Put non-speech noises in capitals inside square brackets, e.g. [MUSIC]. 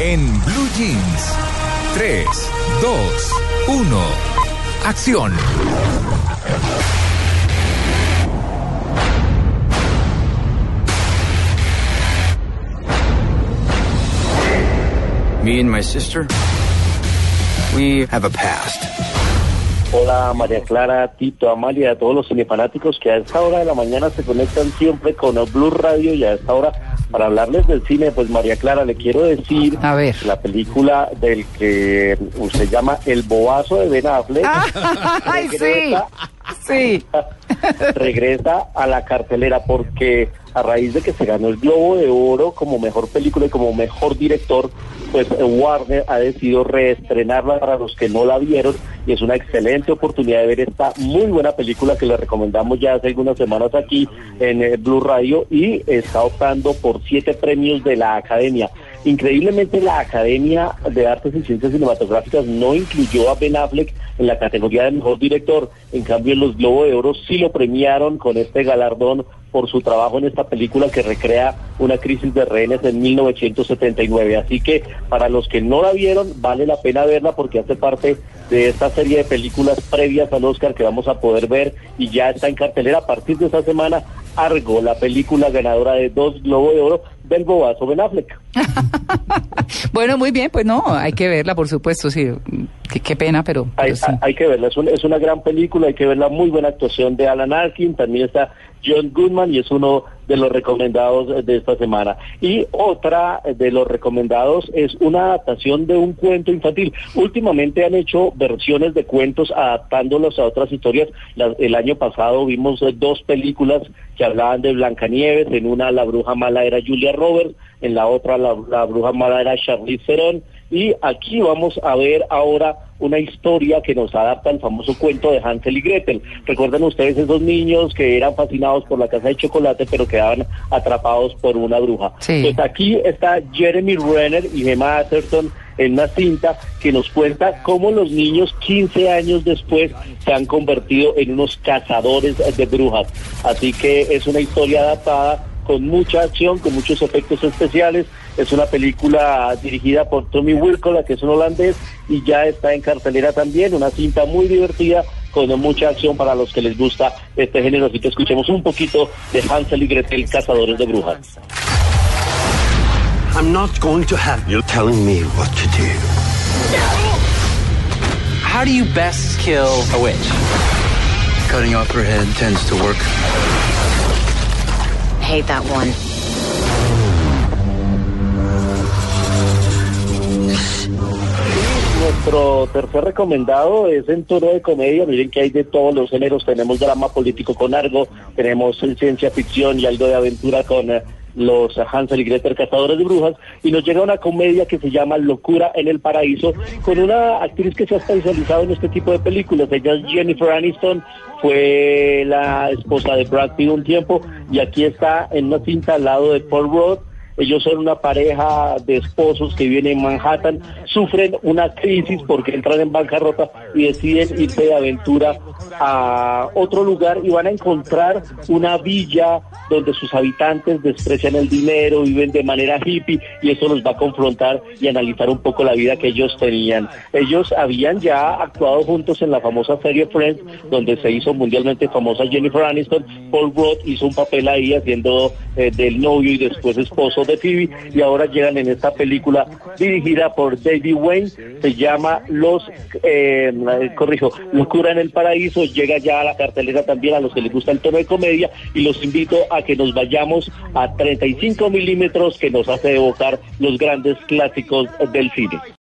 en Blue Jeans. 3, 2, 1. Acción. Me and my sister, we have a past. Hola María Clara, Tito, Amalia, a todos los cinefanáticos que a esta hora de la mañana se conectan siempre con Blue Radio y a esta hora para hablarles del cine, pues María Clara, le quiero decir A ver. la película del que usted llama El Bobazo de Ben Affleck. [LAUGHS] Ay, sí. Sí. [LAUGHS] regresa a la cartelera porque a raíz de que se ganó el Globo de Oro como mejor película y como mejor director, pues eh, Warner ha decidido reestrenarla para los que no la vieron y es una excelente oportunidad de ver esta muy buena película que le recomendamos ya hace algunas semanas aquí en eh, Blue Radio y está optando por siete premios de la Academia. Increíblemente la Academia de Artes y Ciencias Cinematográficas no incluyó a Ben Affleck en la categoría de mejor director, en cambio los Globo de Oro sí lo premiaron con este galardón por su trabajo en esta película que recrea una crisis de rehenes en 1979. Así que para los que no la vieron, vale la pena verla porque hace parte de esta serie de películas previas al Oscar que vamos a poder ver y ya está en cartelera a partir de esta semana. Argo, la película ganadora de dos Globos de Oro del bobazo Ben Affleck. [LAUGHS] Bueno, muy bien, pues no, hay que verla, por supuesto, sí. Qué, qué pena, pero, pero Hay, sí. hay que verla, es, un- es una gran película, hay que ver la muy buena actuación de Alan Arkin, también está John Goodman y es uno de los recomendados de esta semana. Y otra de los recomendados es una adaptación de un cuento infantil. Últimamente han hecho versiones de cuentos adaptándolos a otras historias. El año pasado vimos eh, dos películas que hablaban de Blancanieves, en una la bruja mala era Julia Roberts, en la otra la, la bruja mala era Charlize Theron y aquí vamos a ver ahora una historia que nos adapta al famoso cuento de Hansel y Gretel. Recuerdan ustedes esos niños que eran fascinados por la casa de chocolate pero quedaban atrapados por una bruja. Sí. Pues aquí está Jeremy Renner y Gemma Atherton en una cinta que nos cuenta cómo los niños 15 años después se han convertido en unos cazadores de brujas. Así que es una historia adaptada con mucha acción, con muchos efectos especiales. Es una película dirigida por Tommy Wirkola, que es un holandés, y ya está en cartelera también, una cinta muy divertida con mucha acción para los que les gusta este género. Así que escuchemos un poquito de Hansel y Gretel, Cazadores de Brujas. I'm not going to have you telling me what to do. How do you best kill a witch? Cutting off her head tends to work. Hate that one. Nuestro tercer recomendado es en tono de comedia. Miren que hay de todos los géneros. Tenemos drama político con algo, tenemos ciencia ficción y algo de aventura con eh, los Hansel y Gretel Cazadores de Brujas. Y nos llega una comedia que se llama Locura en el Paraíso con una actriz que se ha especializado en este tipo de películas. Ella es Jennifer Aniston, fue la esposa de Brad Pitt un tiempo y aquí está en una cinta al lado de Paul Rudd. Ellos son una pareja de esposos que viven en Manhattan, sufren una crisis porque entran en bancarrota y deciden irse de aventura a otro lugar y van a encontrar una villa donde sus habitantes desprecian el dinero, viven de manera hippie y eso los va a confrontar y analizar un poco la vida que ellos tenían. Ellos habían ya actuado juntos en la famosa serie Friends, donde se hizo mundialmente famosa Jennifer Aniston. Paul Rudd hizo un papel ahí haciendo eh, del novio y después esposo de Phoebe y ahora llegan en esta película dirigida por David Wayne, se llama Los, eh, corrijo, Locura en el Paraíso, llega ya a la cartelera también a los que les gusta el tono de comedia y los invito a que nos vayamos a 35 milímetros que nos hace evocar los grandes clásicos del cine.